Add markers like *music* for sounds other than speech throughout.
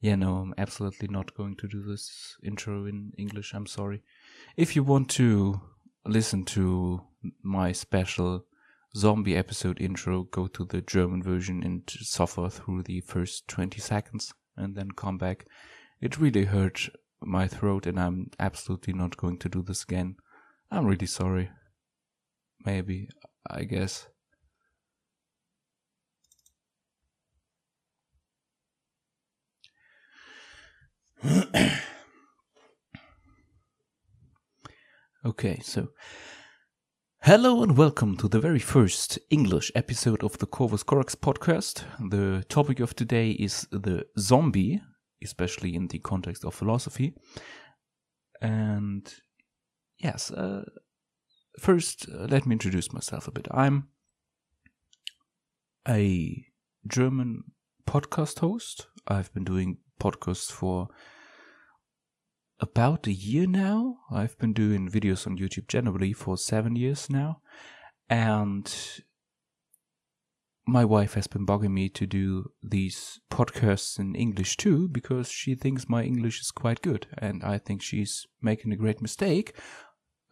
Yeah, no, I'm absolutely not going to do this intro in English. I'm sorry. If you want to listen to my special zombie episode intro, go to the German version and suffer through the first 20 seconds and then come back. It really hurt my throat, and I'm absolutely not going to do this again. I'm really sorry. Maybe, I guess. *coughs* okay, so hello and welcome to the very first English episode of the Corvus Corax podcast. The topic of today is the zombie, especially in the context of philosophy. And yes, uh, first, uh, let me introduce myself a bit. I'm a German podcast host. I've been doing podcasts for about a year now. I've been doing videos on YouTube generally for seven years now. And my wife has been bugging me to do these podcasts in English too because she thinks my English is quite good. And I think she's making a great mistake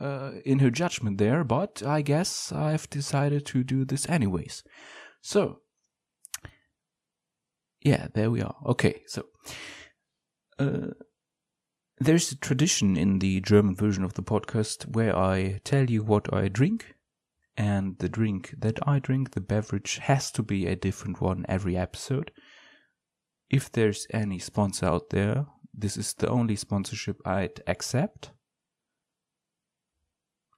uh, in her judgment there. But I guess I've decided to do this anyways. So, yeah, there we are. Okay, so. Uh, there's a tradition in the German version of the podcast where I tell you what I drink, and the drink that I drink, the beverage, has to be a different one every episode. If there's any sponsor out there, this is the only sponsorship I'd accept.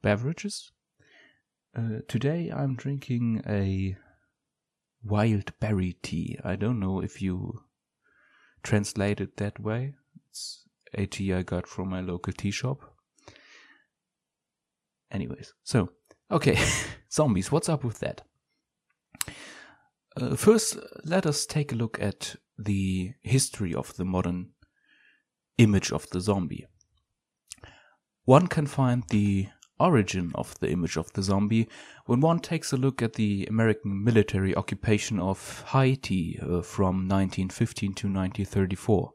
Beverages. Uh, today I'm drinking a wild berry tea. I don't know if you translate it that way. It's a tea I got from my local tea shop. Anyways, so, okay, *laughs* zombies, what's up with that? Uh, first, let us take a look at the history of the modern image of the zombie. One can find the origin of the image of the zombie when one takes a look at the American military occupation of Haiti uh, from 1915 to 1934.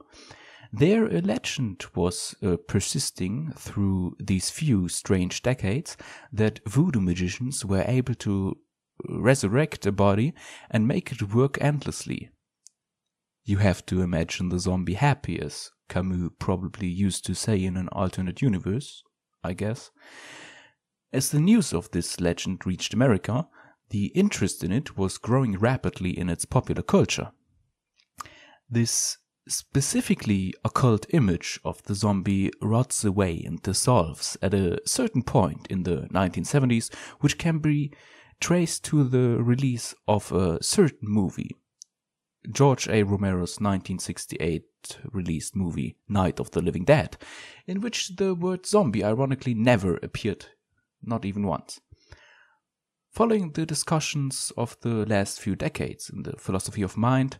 There, a legend was uh, persisting through these few strange decades that voodoo magicians were able to resurrect a body and make it work endlessly. You have to imagine the zombie happy, as Camus probably used to say in an alternate universe, I guess. As the news of this legend reached America, the interest in it was growing rapidly in its popular culture. This specifically occult image of the zombie rots away and dissolves at a certain point in the 1970s, which can be traced to the release of a certain movie. George A. Romero's 1968 released movie Night of the Living Dead, in which the word zombie ironically never appeared, not even once. Following the discussions of the last few decades in the philosophy of mind,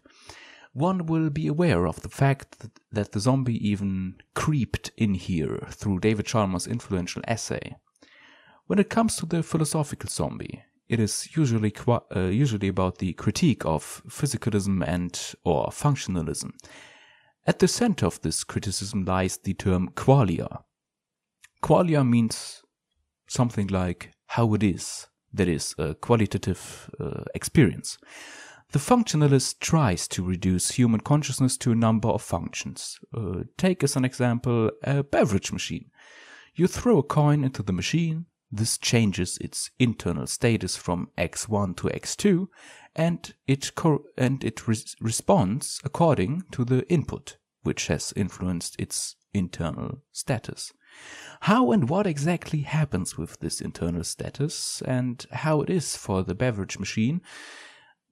one will be aware of the fact that, the zombie even creeped in here through David Chalmers' influential essay. When it comes to the philosophical zombie, it is usually uh, usually about the critique of physicalism and or functionalism. At the center of this criticism lies the term qualia. Qualia means something like how it is, that is, a qualitative uh, experience. The functionalist tries to reduce human consciousness to a number of functions. Uh, take as an example a beverage machine. You throw a coin into the machine, this changes its internal status from x1 to x2, and it, and it responds according to the input, which has influenced its internal status. How and what exactly happens with this internal status, and how it is for the beverage machine,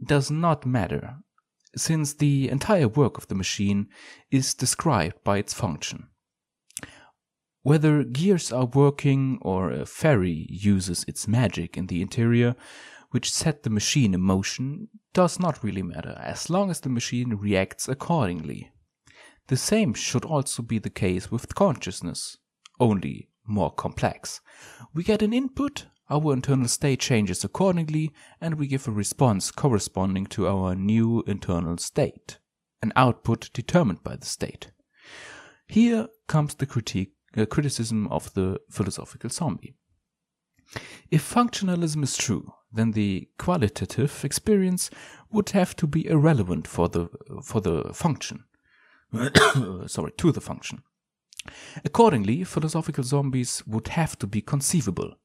does not matter, since the entire work of the machine is described by its function. Whether gears are working or a fairy uses its magic in the interior, which set the machine in motion, does not really matter, as long as the machine reacts accordingly. The same should also be the case with consciousness, only more complex. We get an input, our internal state changes accordingly, and we give a response corresponding to our new internal state. an output determined by the state. Here comes the critique, uh, criticism of the philosophical zombie. If functionalism is true, then the qualitative experience would have to be irrelevant for the for the function. *coughs* Sorry, to the function. Accordingly, philosophical zombies would have to be conceivable.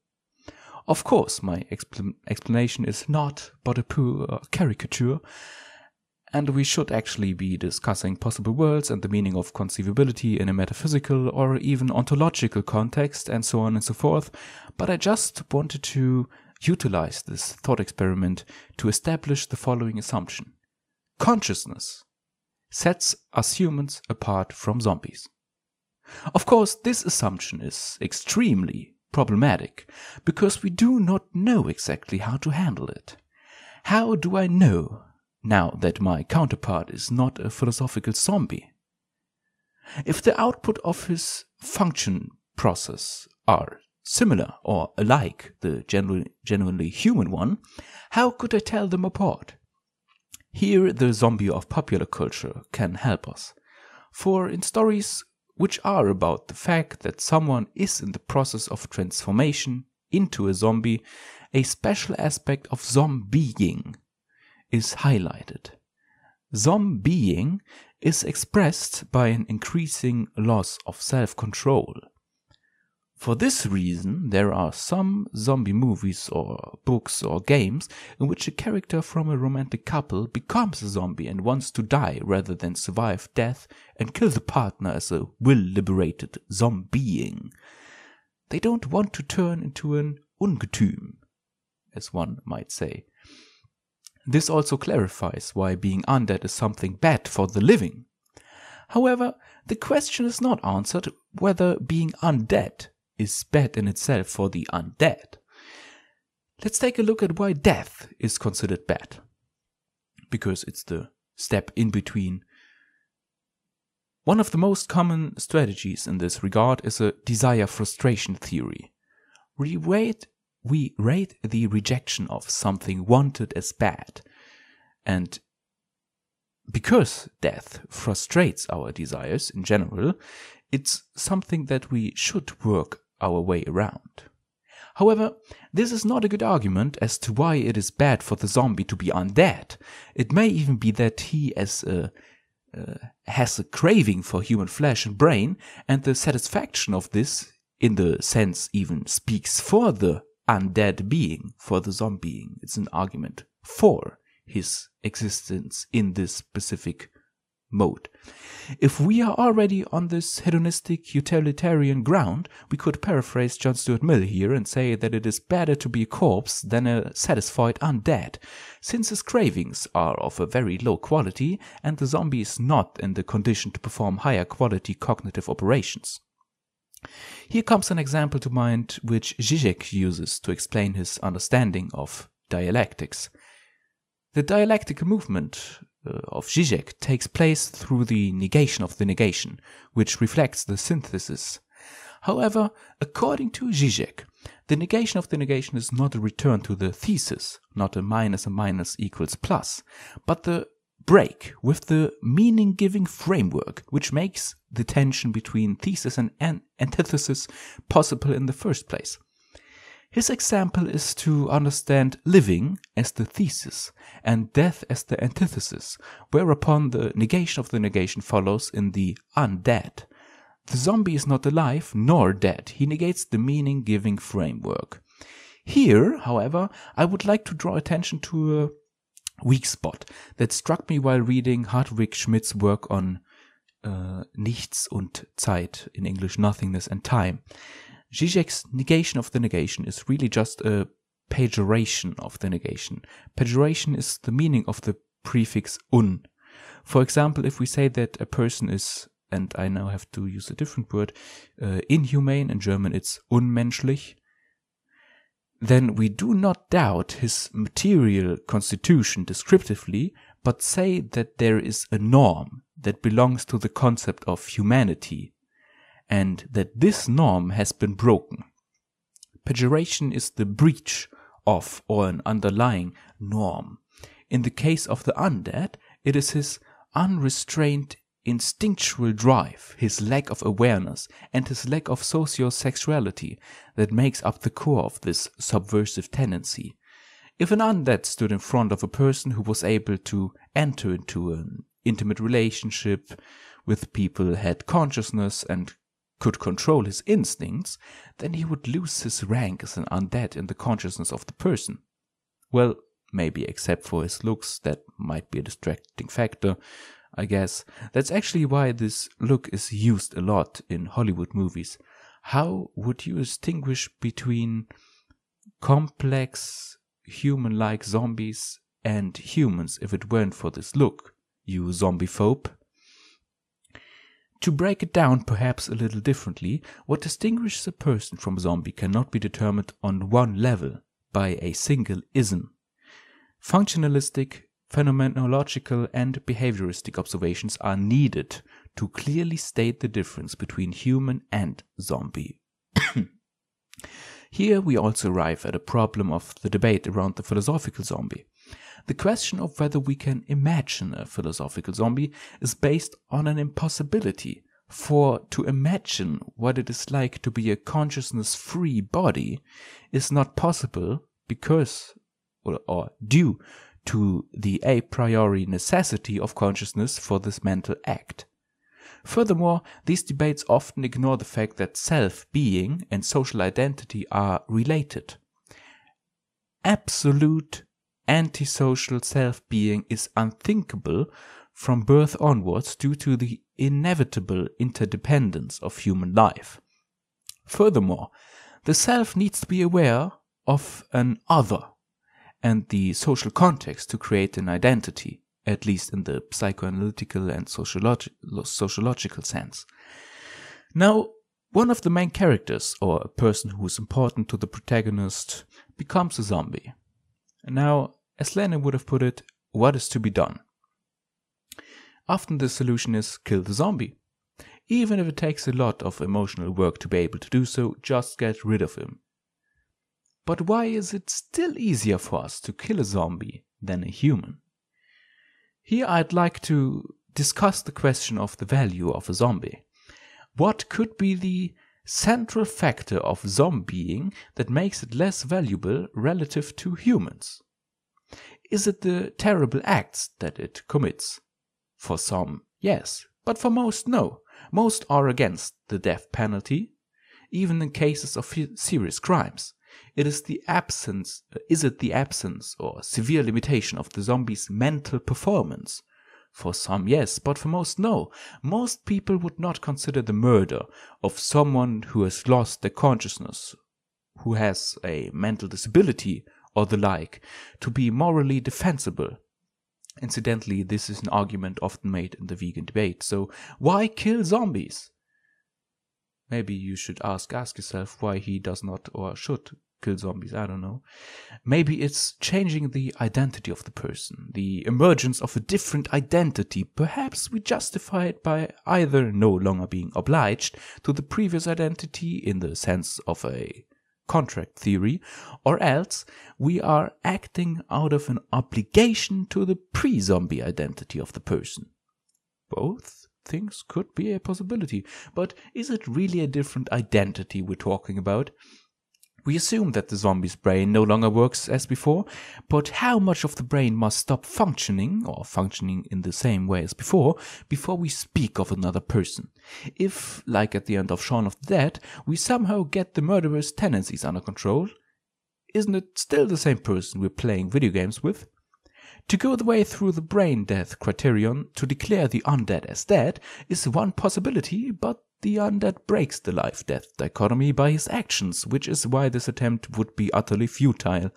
Of course, my expl explanation is not but a poor caricature, and we should actually be discussing possible worlds and the meaning of conceivability in a metaphysical or even ontological context and so on and so forth, but I just wanted to utilize this thought experiment to establish the following assumption. Consciousness sets us humans apart from zombies. Of course, this assumption is extremely problematic because we do not know exactly how to handle it. How do I know now that my counterpart is not a philosophical zombie. If the output of his function process are similar or alike the genuinely, genuinely human one, how could I tell them apart? Here the zombie of popular culture can help us. For in stories which are about the fact that someone is in the process of transformation into a zombie, a special aspect of zombieing is highlighted. Zombieing is expressed by an increasing loss of self control. For this reason, there are some zombie movies or books or games in which a character from a romantic couple becomes a zombie and wants to die rather than survive death and kill the partner as a will liberated zombieing. They don't want to turn into an ungetüm, as one might say. This also clarifies why being undead is something bad for the living. However, the question is not answered whether being undead is bad in itself for the undead. Let's take a look at why death is considered bad. Because it's the step in between. One of the most common strategies in this regard is a desire frustration theory. We wait we rate the rejection of something wanted as bad. And because death frustrates our desires in general, it's something that we should work our way around. However, this is not a good argument as to why it is bad for the zombie to be undead. It may even be that he as a, uh, has a craving for human flesh and brain, and the satisfaction of this, in the sense, even speaks for the undead being, for the zombie. It's an argument for his existence in this specific mode. If we are already on this hedonistic utilitarian ground, we could paraphrase John Stuart Mill here and say that it is better to be a corpse than a satisfied undead, since his cravings are of a very low quality and the zombie is not in the condition to perform higher quality cognitive operations. Here comes an example to mind which Zizek uses to explain his understanding of dialectics. The dialectical movement Uh, of Zizek takes place through the negation of the negation, which reflects the synthesis. However, according to Zizek, the negation of the negation is not a return to the thesis, not a minus a minus equals plus, but the break with the meaning giving framework which makes the tension between thesis and an- antithesis possible in the first place. His example is to understand living as the thesis and death as the antithesis, whereupon the negation of the negation follows in the undead. The zombie is not alive nor dead, he negates the meaning giving framework. Here, however, I would like to draw attention to a weak spot that struck me while reading Hartwig Schmidt's work on uh, Nichts und Zeit, in English, nothingness and time. Zizek's negation of the negation is really just a pejoration of the negation. Pejoration is the meaning of the prefix un. For example, if we say that a person is, and I now have to use a different word, uh, inhumane, in German it's unmenschlich, then we do not doubt his material constitution descriptively, but say that there is a norm that belongs to the concept of humanity, and that this norm has been broken. Pejoration is the breach of or an underlying norm. In the case of the undead, it is his unrestrained instinctual drive, his lack of awareness, and his lack of sociosexuality that makes up the core of this subversive tendency. If an undead stood in front of a person who was able to enter into an intimate relationship with people, had consciousness, and could control his instincts, then he would lose his rank as an undead in the consciousness of the person. Well, maybe except for his looks, that might be a distracting factor, I guess. That's actually why this look is used a lot in Hollywood movies. How would you distinguish between complex human like zombies and humans if it weren't for this look, you zombie phobe? To break it down perhaps a little differently, what distinguishes a person from a zombie cannot be determined on one level by a single ism. Functionalistic, phenomenological, and behavioristic observations are needed to clearly state the difference between human and zombie. *coughs* Here we also arrive at a problem of the debate around the philosophical zombie. The question of whether we can imagine a philosophical zombie is based on an impossibility, for to imagine what it is like to be a consciousness free body is not possible because or, or due to the a priori necessity of consciousness for this mental act. Furthermore, these debates often ignore the fact that self being and social identity are related. Absolute antisocial self being is unthinkable from birth onwards due to the inevitable interdependence of human life. Furthermore, the self needs to be aware of an other and the social context to create an identity, at least in the psychoanalytical and sociologi- sociological sense. Now, one of the main characters, or a person who is important to the protagonist, becomes a zombie. Now, as Lenin would have put it, what is to be done? Often the solution is kill the zombie. Even if it takes a lot of emotional work to be able to do so, just get rid of him. But why is it still easier for us to kill a zombie than a human? Here I'd like to discuss the question of the value of a zombie. What could be the central factor of zombieing that makes it less valuable relative to humans? Is it the terrible acts that it commits? For some, yes, but for most, no. Most are against the death penalty, even in cases of serious crimes. It is the absence, is it the absence or severe limitation of the zombie's mental performance? For some, yes, but for most, no. Most people would not consider the murder of someone who has lost their consciousness, who has a mental disability or the like, to be morally defensible. Incidentally, this is an argument often made in the vegan debate. So, why kill zombies? Maybe you should ask ask yourself why he does not or should kill zombies. I don't know. Maybe it's changing the identity of the person, the emergence of a different identity. Perhaps we justify it by either no longer being obliged to the previous identity in the sense of a contract theory, or else we are acting out of an obligation to the pre zombie identity of the person. Both things could be a possibility, but is it really a different identity we're talking about? We assume that the zombie's brain no longer works as before, but how much of the brain must stop functioning, or functioning in the same way as before, before we speak of another person? If, like at the end of Shaun of the Dead, we somehow get the murderer's tendencies under control, isn't it still the same person we're playing video games with? To go the way through the brain death criterion to declare the undead as dead is one possibility, but the undead breaks the life death dichotomy by his actions, which is why this attempt would be utterly futile.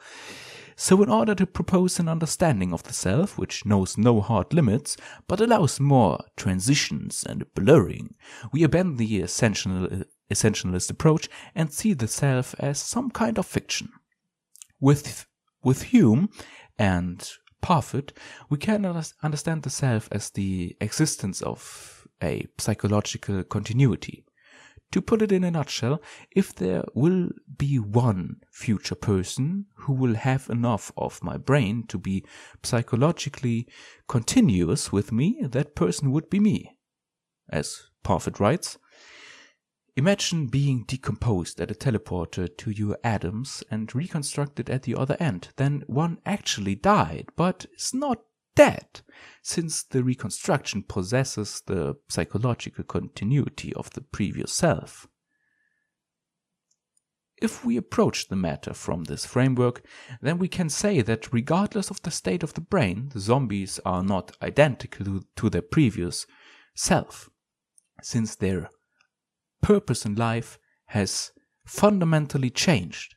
So, in order to propose an understanding of the self, which knows no hard limits, but allows more transitions and blurring, we abandon the essential, essentialist approach and see the self as some kind of fiction. With, with Hume and Parfit, we can understand the self as the existence of a psychological continuity. To put it in a nutshell, if there will be one future person who will have enough of my brain to be psychologically continuous with me, that person would be me. As Parfit writes, Imagine being decomposed at a teleporter to your atoms and reconstructed at the other end. Then one actually died, but is not dead, since the reconstruction possesses the psychological continuity of the previous self. If we approach the matter from this framework, then we can say that regardless of the state of the brain, the zombies are not identical to their previous self, since their purpose in life has fundamentally changed.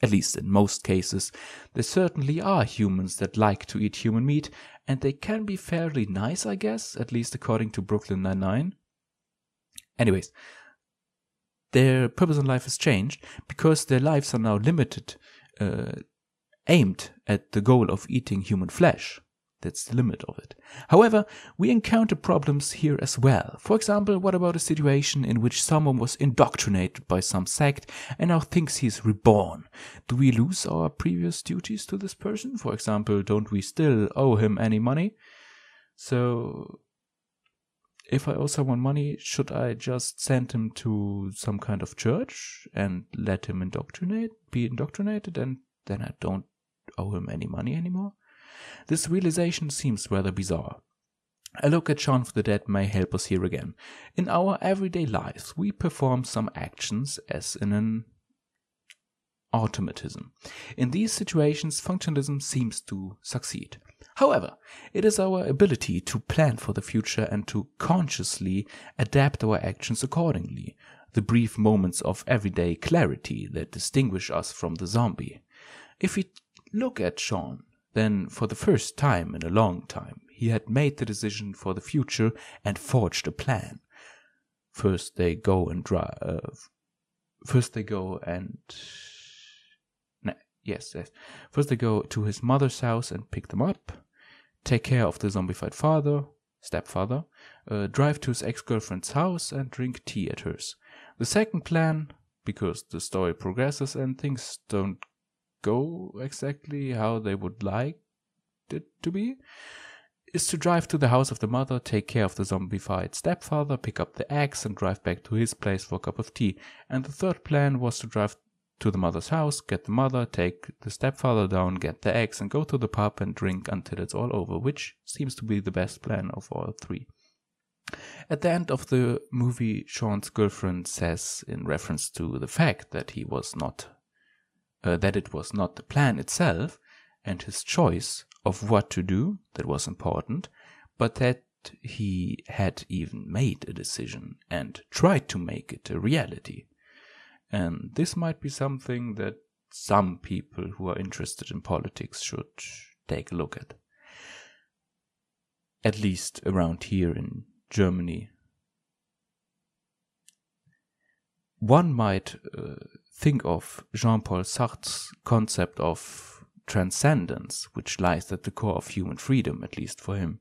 At least in most cases, there certainly are humans that like to eat human meat, and they can be fairly nice, I guess, at least according to Brooklyn Nine-Nine. Anyways, their purpose in life has changed because their lives are now limited, uh, aimed at the goal of eating human flesh. That's the limit of it. However, we encounter problems here as well. For example, what about a situation in which someone was indoctrinated by some sect and now thinks he's reborn? Do we lose our previous duties to this person? For example, don't we still owe him any money? So, if I owe someone money, should I just send him to some kind of church and let him indoctrinate, be indoctrinated, and then I don't owe him any money anymore? This realization seems rather bizarre. A look at Shaun of the Dead may help us here again. In our everyday lives, we perform some actions as in an automatism. In these situations, functionalism seems to succeed. However, it is our ability to plan for the future and to consciously adapt our actions accordingly, the brief moments of everyday clarity that distinguish us from the zombie. If we look at Shaun, then, for the first time in a long time, he had made the decision for the future and forged a plan. First, they go and drive. Uh, first, they go and. yes, yes. First, they go to his mother's house and pick them up, take care of the zombified father, stepfather, uh, drive to his ex girlfriend's house, and drink tea at hers. The second plan, because the story progresses and things don't go exactly how they would like it to be is to drive to the house of the mother, take care of the zombified stepfather, pick up the axe, and drive back to his place for a cup of tea. And the third plan was to drive to the mother's house, get the mother, take the stepfather down, get the axe, and go to the pub and drink until it's all over, which seems to be the best plan of all three. At the end of the movie, Shaun's girlfriend says, in reference to the fact that he was not uh, that it was not the plan itself and his choice of what to do that was important, but that he had even made a decision and tried to make it a reality. And this might be something that some people who are interested in politics should take a look at. At least around here in Germany. One might uh, think of Jean Paul Sartre's concept of transcendence, which lies at the core of human freedom, at least for him.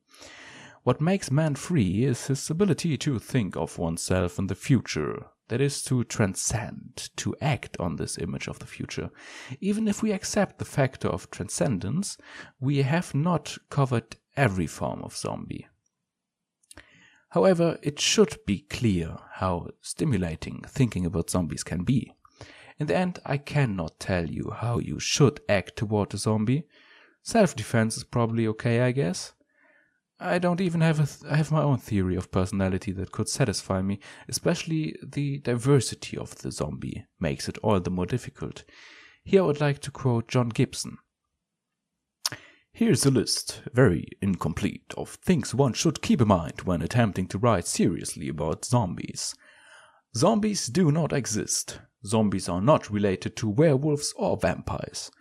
What makes man free is his ability to think of oneself in the future, that is, to transcend, to act on this image of the future. Even if we accept the factor of transcendence, we have not covered every form of zombie. However, it should be clear how stimulating thinking about zombies can be. In the end, I cannot tell you how you should act toward a zombie. Self defense is probably okay, I guess. I don't even have a th- I have my own theory of personality that could satisfy me, especially the diversity of the zombie makes it all the more difficult. Here I would like to quote John Gibson. Here's a list, very incomplete, of things one should keep in mind when attempting to write seriously about zombies. Zombies do not exist. Zombies are not related to werewolves or vampires.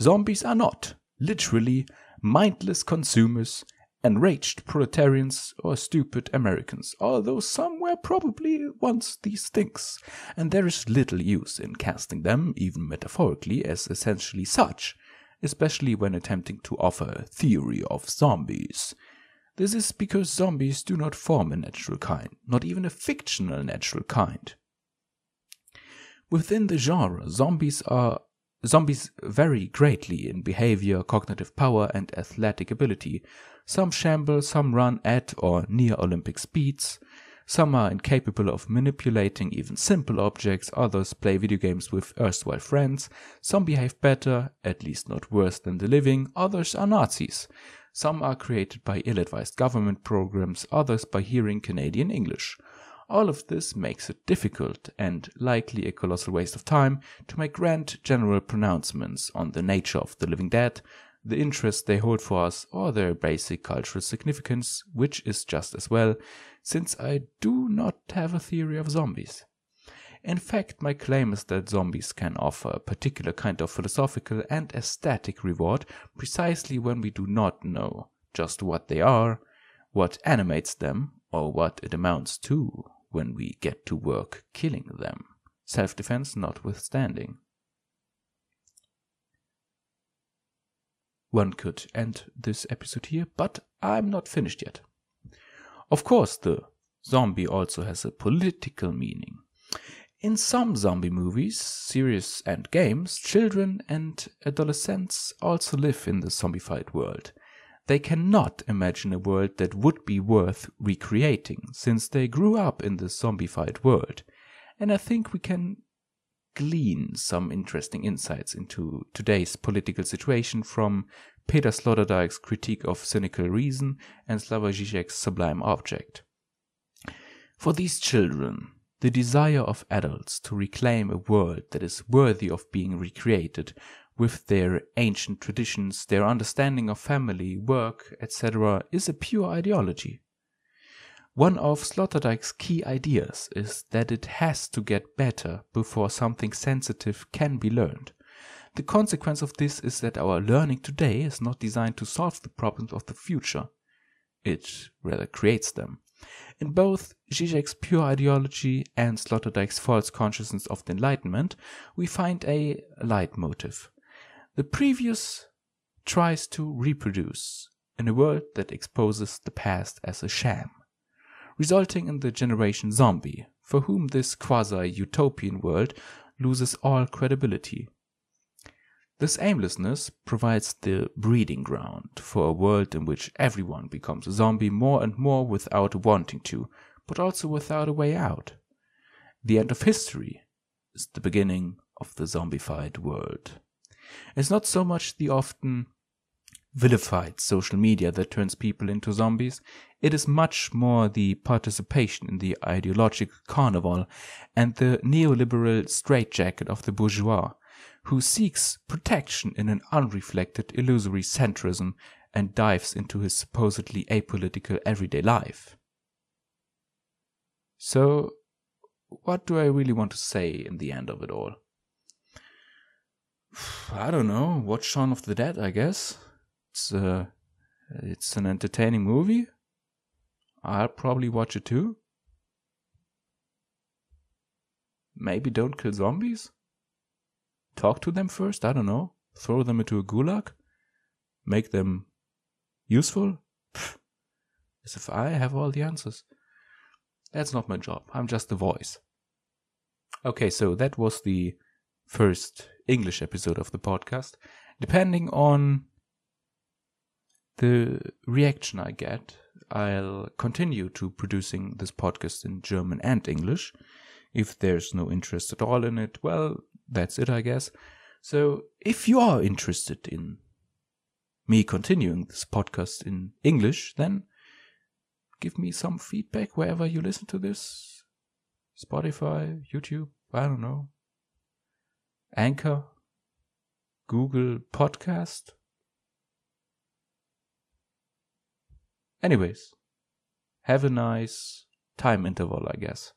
Zombies are not, literally, mindless consumers, enraged proletarians, or stupid Americans, although some were probably once these things, and there is little use in casting them, even metaphorically, as essentially such, especially when attempting to offer a theory of zombies. This is because zombies do not form a natural kind, not even a fictional natural kind. Within the genre, zombies are zombies vary greatly in behavior, cognitive power, and athletic ability. Some shamble, some run at or near Olympic speeds. Some are incapable of manipulating even simple objects, others play video games with erstwhile friends, some behave better, at least not worse than the living, others are Nazis. Some are created by ill advised government programs, others by hearing Canadian English. All of this makes it difficult and likely a colossal waste of time to make grand general pronouncements on the nature of the living dead, the interest they hold for us, or their basic cultural significance, which is just as well, since I do not have a theory of zombies. In fact, my claim is that zombies can offer a particular kind of philosophical and aesthetic reward precisely when we do not know just what they are, what animates them, or what it amounts to when we get to work killing them, self defense notwithstanding. One could end this episode here, but I'm not finished yet. Of course, the zombie also has a political meaning. In some zombie movies, series, and games, children and adolescents also live in the zombified world. They cannot imagine a world that would be worth recreating, since they grew up in the zombified world. And I think we can glean some interesting insights into today's political situation from Peter Sloterdijk's critique of cynical reason and Slavoj Žižek's sublime object. For these children, the desire of adults to reclaim a world that is worthy of being recreated with their ancient traditions, their understanding of family, work, etc., is a pure ideology. One of Sloterdijk's key ideas is that it has to get better before something sensitive can be learned. The consequence of this is that our learning today is not designed to solve the problems of the future. It rather creates them. In both Zizek's pure ideology and Sloterdijk's false consciousness of the Enlightenment, we find a leitmotif. The previous tries to reproduce in a world that exposes the past as a sham, resulting in the generation zombie, for whom this quasi utopian world loses all credibility. This aimlessness provides the breeding ground for a world in which everyone becomes a zombie more and more without wanting to, but also without a way out. The end of history is the beginning of the zombified world. It's not so much the often vilified social media that turns people into zombies. It is much more the participation in the ideological carnival and the neoliberal straitjacket of the bourgeois who seeks protection in an unreflected, illusory centrism and dives into his supposedly apolitical everyday life. So, what do I really want to say in the end of it all? I don't know. Watch Shaun of the Dead, I guess. It's uh, it's an entertaining movie. I'll probably watch it too. Maybe don't kill zombies talk to them first? I don't know. Throw them into a gulag? Make them useful? As if I have all the answers. That's not my job. I'm just the voice. Okay, so that was the first English episode of the podcast. Depending on the reaction I get, I'll continue to producing this podcast in German and English. If there's no interest at all in it, well, that's it, I guess. So if you are interested in me continuing this podcast in English, then give me some feedback wherever you listen to this. Spotify, YouTube, I don't know. Anchor, Google Podcast. Anyways, have a nice time interval, I guess.